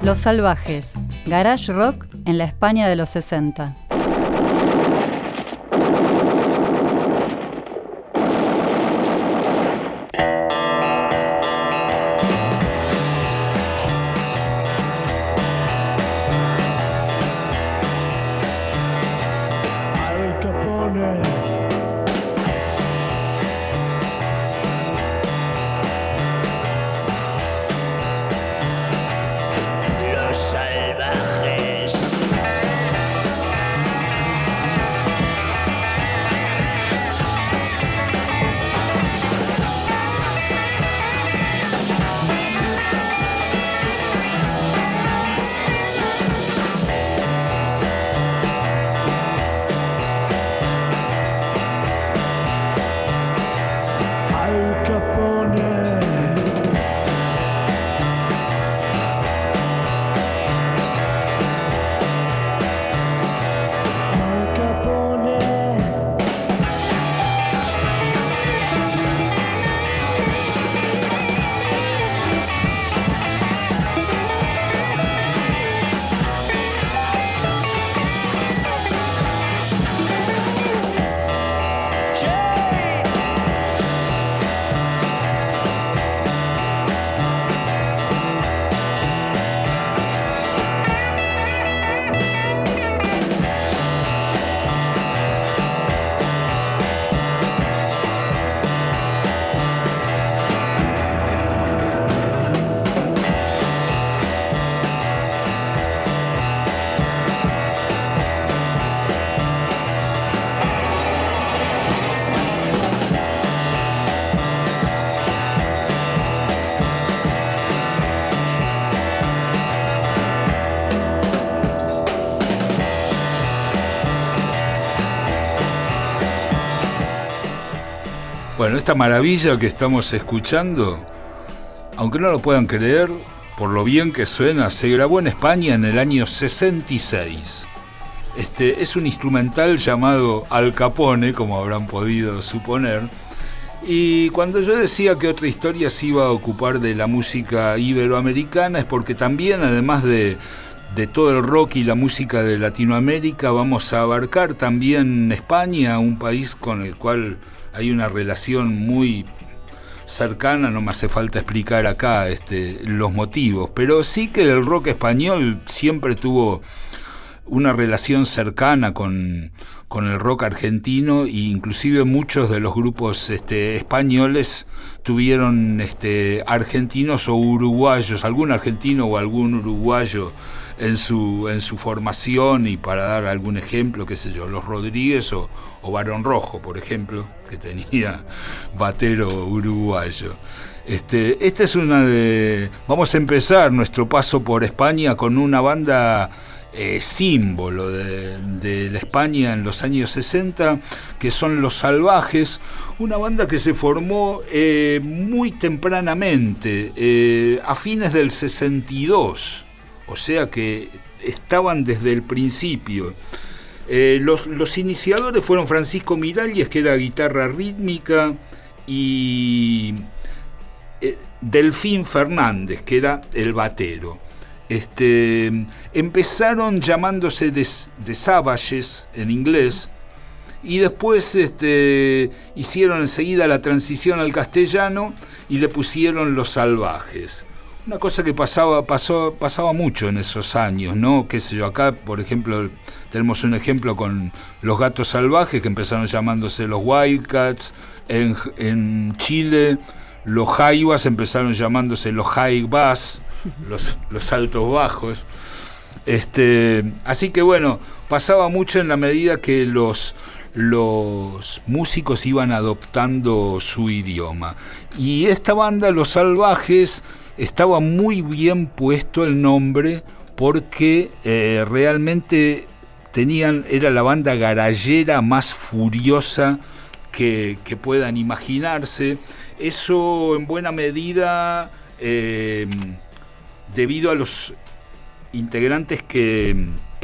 Los Salvajes, garage rock en la España de los 60. Bueno, esta maravilla que estamos escuchando, aunque no lo puedan creer, por lo bien que suena, se grabó en España en el año 66. Este es un instrumental llamado Al Capone, como habrán podido suponer. Y cuando yo decía que otra historia se iba a ocupar de la música iberoamericana es porque también, además de, de todo el rock y la música de Latinoamérica, vamos a abarcar también España, un país con el cual hay una relación muy cercana, no me hace falta explicar acá este, los motivos, pero sí que el rock español siempre tuvo una relación cercana con, con el rock argentino e inclusive muchos de los grupos este, españoles tuvieron este, argentinos o uruguayos, algún argentino o algún uruguayo en su, en su formación y para dar algún ejemplo, qué sé yo, los Rodríguez o, o Barón Rojo, por ejemplo, que tenía batero uruguayo. Este, esta es una de... Vamos a empezar nuestro paso por España con una banda eh, símbolo de, la España en los años 60, que son Los Salvajes, una banda que se formó eh, muy tempranamente, eh, a fines del 62 o sea que estaban desde el principio. Eh, los, iniciadores fueron Francisco Miralles, que era guitarra rítmica, y eh, Delfín Fernández, que era el batero. Este, empezaron llamándose de, Savages en inglés, y después este, hicieron enseguida la transición al castellano y le pusieron los salvajes. Una cosa que pasaba, pasó, pasaba mucho en esos años, ¿no? Qué sé yo, acá, por ejemplo, tenemos un ejemplo con los gatos salvajes que empezaron llamándose los Wildcats. En, en Chile, los Jaivas empezaron llamándose los Jaivas, los, los altos bajos. Este, así que bueno, pasaba mucho en la medida que los, los músicos iban adoptando su idioma. Y esta banda, Los Salvajes, estaba muy bien puesto el nombre porque eh, realmente tenían, era la banda garallera más furiosa que, puedan imaginarse. Eso en buena medida em, debido a los integrantes que,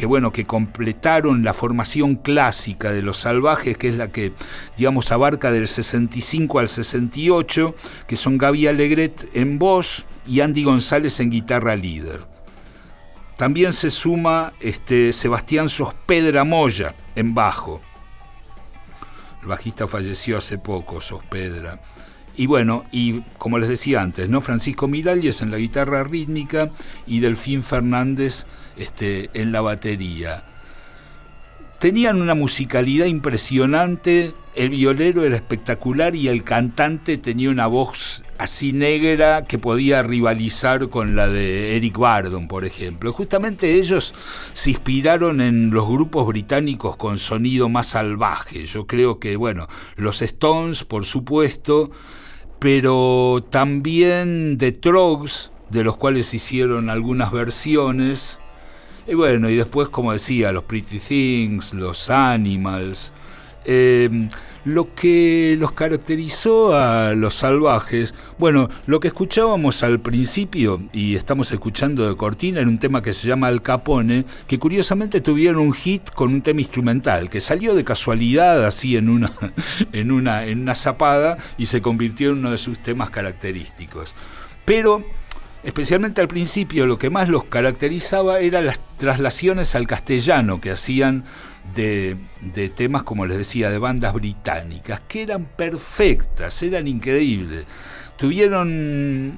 bueno, que completaron la formación clásica de los salvajes, que es la que, digamos, abarca del 65 al 68, que son Gaby Alegret en voz, y Andy González en guitarra líder. también se suma este, Sebastián Sospedra Moya en bajo. El bajista falleció hace poco, Sospedra. Y bueno, y como les decía antes, ¿no? Francisco Miralles en la guitarra rítmica y Delfín Fernández este, en la batería. Tenían una musicalidad impresionante, el violero era espectacular y el cantante tenía una voz así negra que podía rivalizar con la de Eric Bardon, por ejemplo. Justamente ellos se inspiraron en los grupos británicos con sonido más salvaje. Yo creo que, bueno, los Stones, por supuesto, pero también The Trogs, de los cuales hicieron algunas versiones. Y bueno, y después, como decía, los Pretty Things, los Animals. Eh, lo que los caracterizó a los salvajes, bueno, lo que escuchábamos al principio y estamos escuchando de Cortina era un tema que se llama Al Capone, que curiosamente tuvieron un hit con un tema instrumental que salió de casualidad así en una en una en una zapada y se convirtió en uno de sus temas característicos. Pero especialmente al principio lo que más los caracterizaba eran las traslaciones al castellano que hacían de, temas, como les decía, de bandas británicas, que eran perfectas, eran increíbles. Tuvieron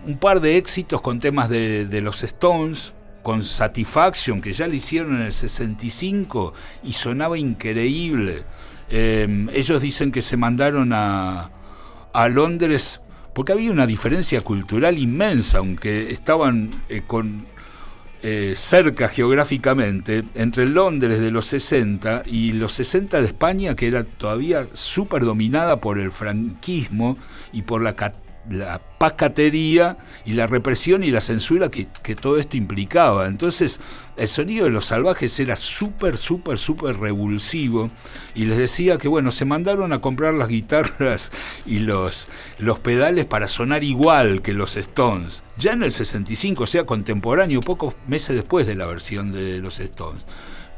un par de éxitos con temas de, los Stones, con Satisfaction, que ya lo hicieron en el 65 y sonaba increíble. Em, ellos dicen que se mandaron a, a Londres porque había una diferencia cultural inmensa, aunque estaban eh, con eh, cerca geográficamente entre Londres de los 60 y los 60 de España, que era todavía súper dominada por el franquismo y por la la pacatería y la represión y la censura que, todo esto implicaba. Entonces, el sonido de los salvajes era súper, súper, súper revulsivo. Y les decía que, bueno, se mandaron a comprar las guitarras y los, los pedales para sonar igual que los Stones. Ya en el 65, o sea, contemporáneo, pocos meses después de la versión de los Stones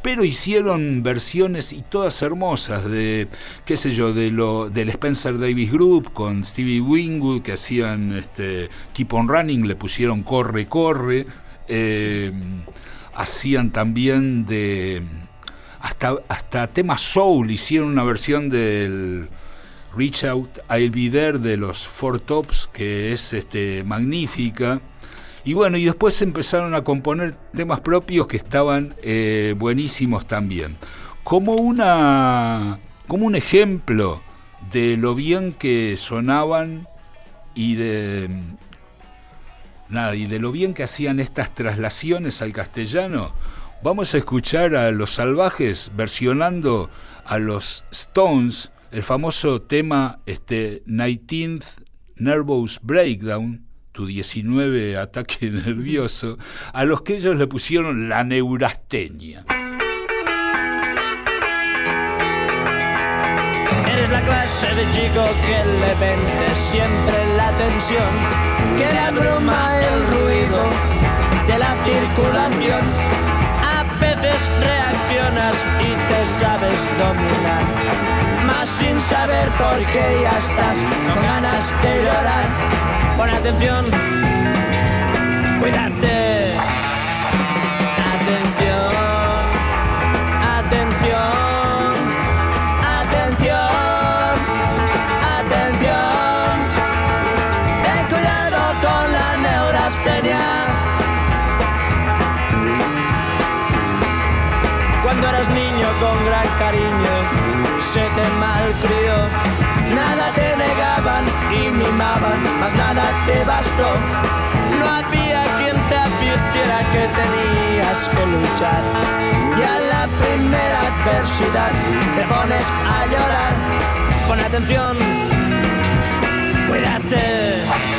pero hicieron versiones y todas hermosas de, qué sé yo, de lo, del Spencer Davis Group con Stevie Wingwood que hacían este, Keep on Running, le pusieron Corre, Corre, eh, hacían también de, hasta, hasta tema soul, hicieron una versión del... Reach Out I'll Be There de los Four Tops, que es este, magnífica. Y bueno, y después empezaron a componer temas propios que estaban eh, buenísimos también. Como, una, como un ejemplo de lo bien que sonaban y de, nada, y de lo bien que hacían estas traslaciones al castellano, vamos a escuchar a Los Salvajes versionando a los Stones el famoso tema este, 19th Nervous Breakdown, 19 ataque nervioso, a los que ellos le pusieron la neurastenia. Eres la clase de chico que le vende siempre la tensión, que le abruma el ruido de la circulación. A veces reaccionas sabes dominar, más sin saber por qué ya estás con ganas de llorar Pon atención, cuídate. Eras niño con gran cariño, se te malcrió Nada te negaban y mimaban, más nada te bastó. No había quien te advirtiera que tenías que luchar. Y a la primera adversidad te pones a llorar. Pon atención, cuídate.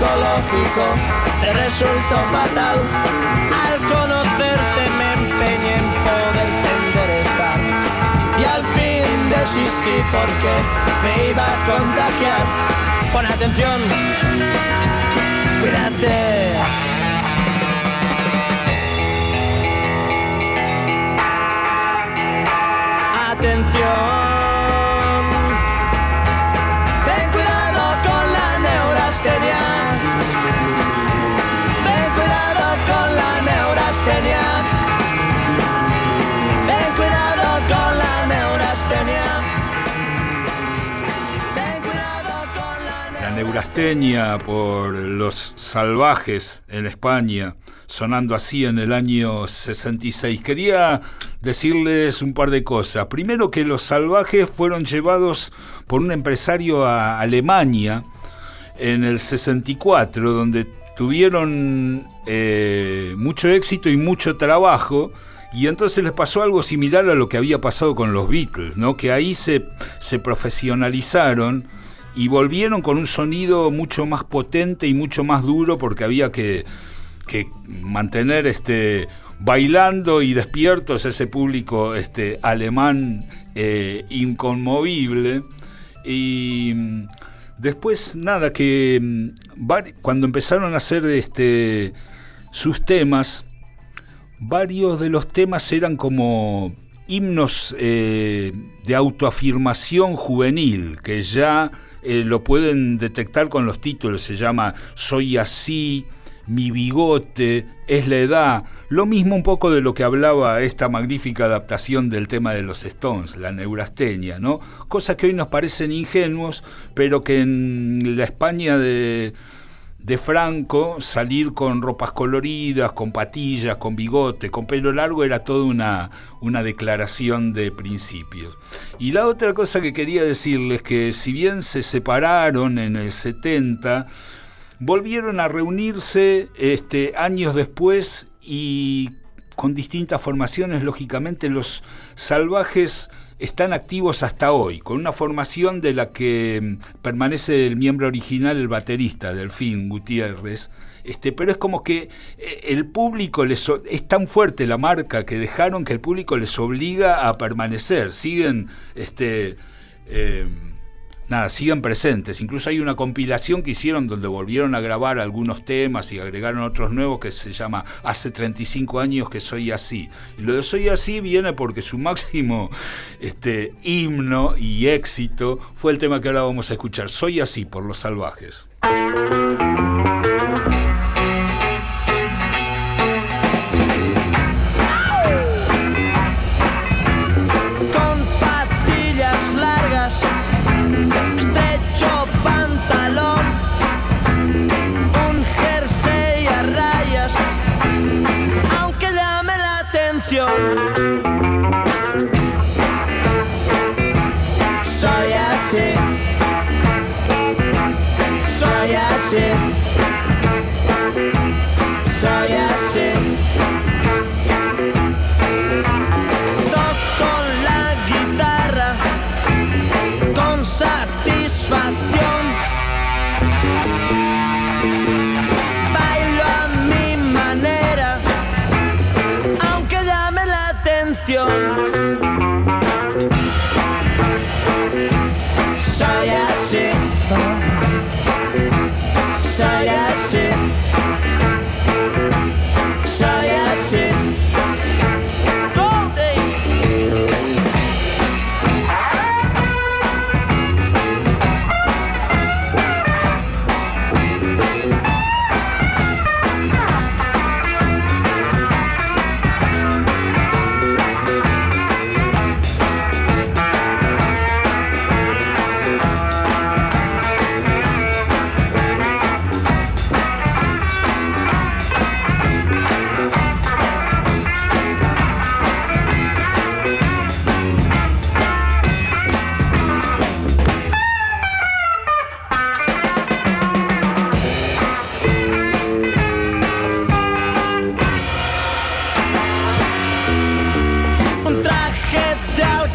Psicológico te resultó fatal. Al conocerte me empeñé en poderte enderezar. Y al fin desistí porque me iba a contagiar. Pon atención, cuídate. Atención. Por los salvajes en España, sonando así en el año 66. Quería decirles un par de cosas. Primero que los salvajes fueron llevados por un empresario a Alemania en el 64, donde tuvieron eh, mucho éxito y mucho trabajo. Y entonces les pasó algo similar a lo que había pasado con los Beatles, ¿no? que ahí se, se profesionalizaron y volvieron con un sonido mucho más potente y mucho más duro porque había que, que mantener este bailando y despiertos ese público este alemán eh, inconmovible. Y mm, después nada que mm, cuando empezaron a hacer este sus temas varios de los temas eran como himnos eh, de autoafirmación juvenil, que ya eh, lo pueden detectar con los títulos, se llama Soy así, mi bigote, es la edad, lo mismo un poco de lo que hablaba esta magnífica adaptación del tema de los Stones, la neurastenia, ¿no? Cosas que hoy nos parecen ingenuos, pero que en la España de, de Franco salir con ropas coloridas, con patillas, con bigote, con pelo largo era toda una, una declaración de principios. Y la otra cosa que quería decirles que si bien se separaron en el 70, volvieron a reunirse este, años después y con distintas formaciones, lógicamente los salvajes están activos hasta hoy, con una formación de la que mm, permanece el miembro original, el baterista, Delfín Gutiérrez. Este, pero es como que eh, el público les es tan fuerte la marca que dejaron que el público les obliga a permanecer. Siguen, este, eh, nada, siguen presentes. Incluso hay una compilación que hicieron donde volvieron a grabar algunos temas y agregaron otros nuevos que se llama Hace 35 años que soy así. Y lo de soy así viene porque su máximo este, himno y éxito fue el tema que ahora vamos a escuchar. Soy así por los salvajes.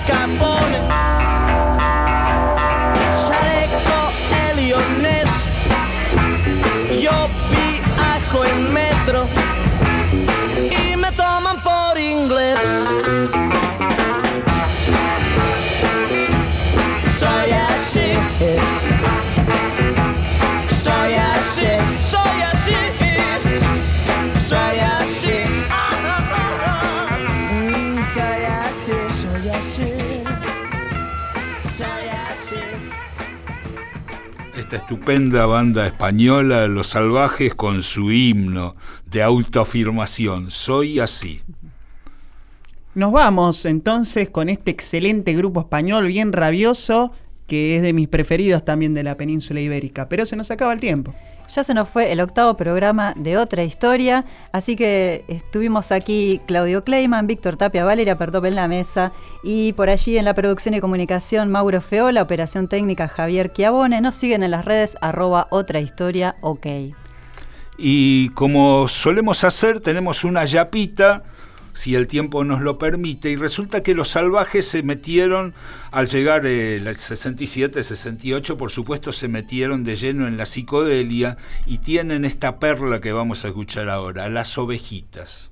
campo. Esta estupenda banda española, Los Salvajes, con su himno de autoafirmación, Soy así. Nos vamos entonces con este excelente grupo español bien rabioso, que es de mis preferidos también de la península ibérica. Pero se nos acaba el tiempo. Ya se nos fue el octavo programa de otra historia, así que estuvimos aquí Claudio Kleiman, Víctor Tapia, Valeria Pertop en la mesa y por allí en la producción y comunicación Mauro Feola, operación técnica Javier Chiavone. Nos siguen en las redes arroba otra historia ok. Y como solemos hacer, tenemos una yapita, si el tiempo nos lo permite, y resulta que los salvajes se metieron, al llegar el 67, 68, por supuesto, se metieron de lleno en la psicodelia y tienen esta perla que vamos a escuchar ahora, las ovejitas.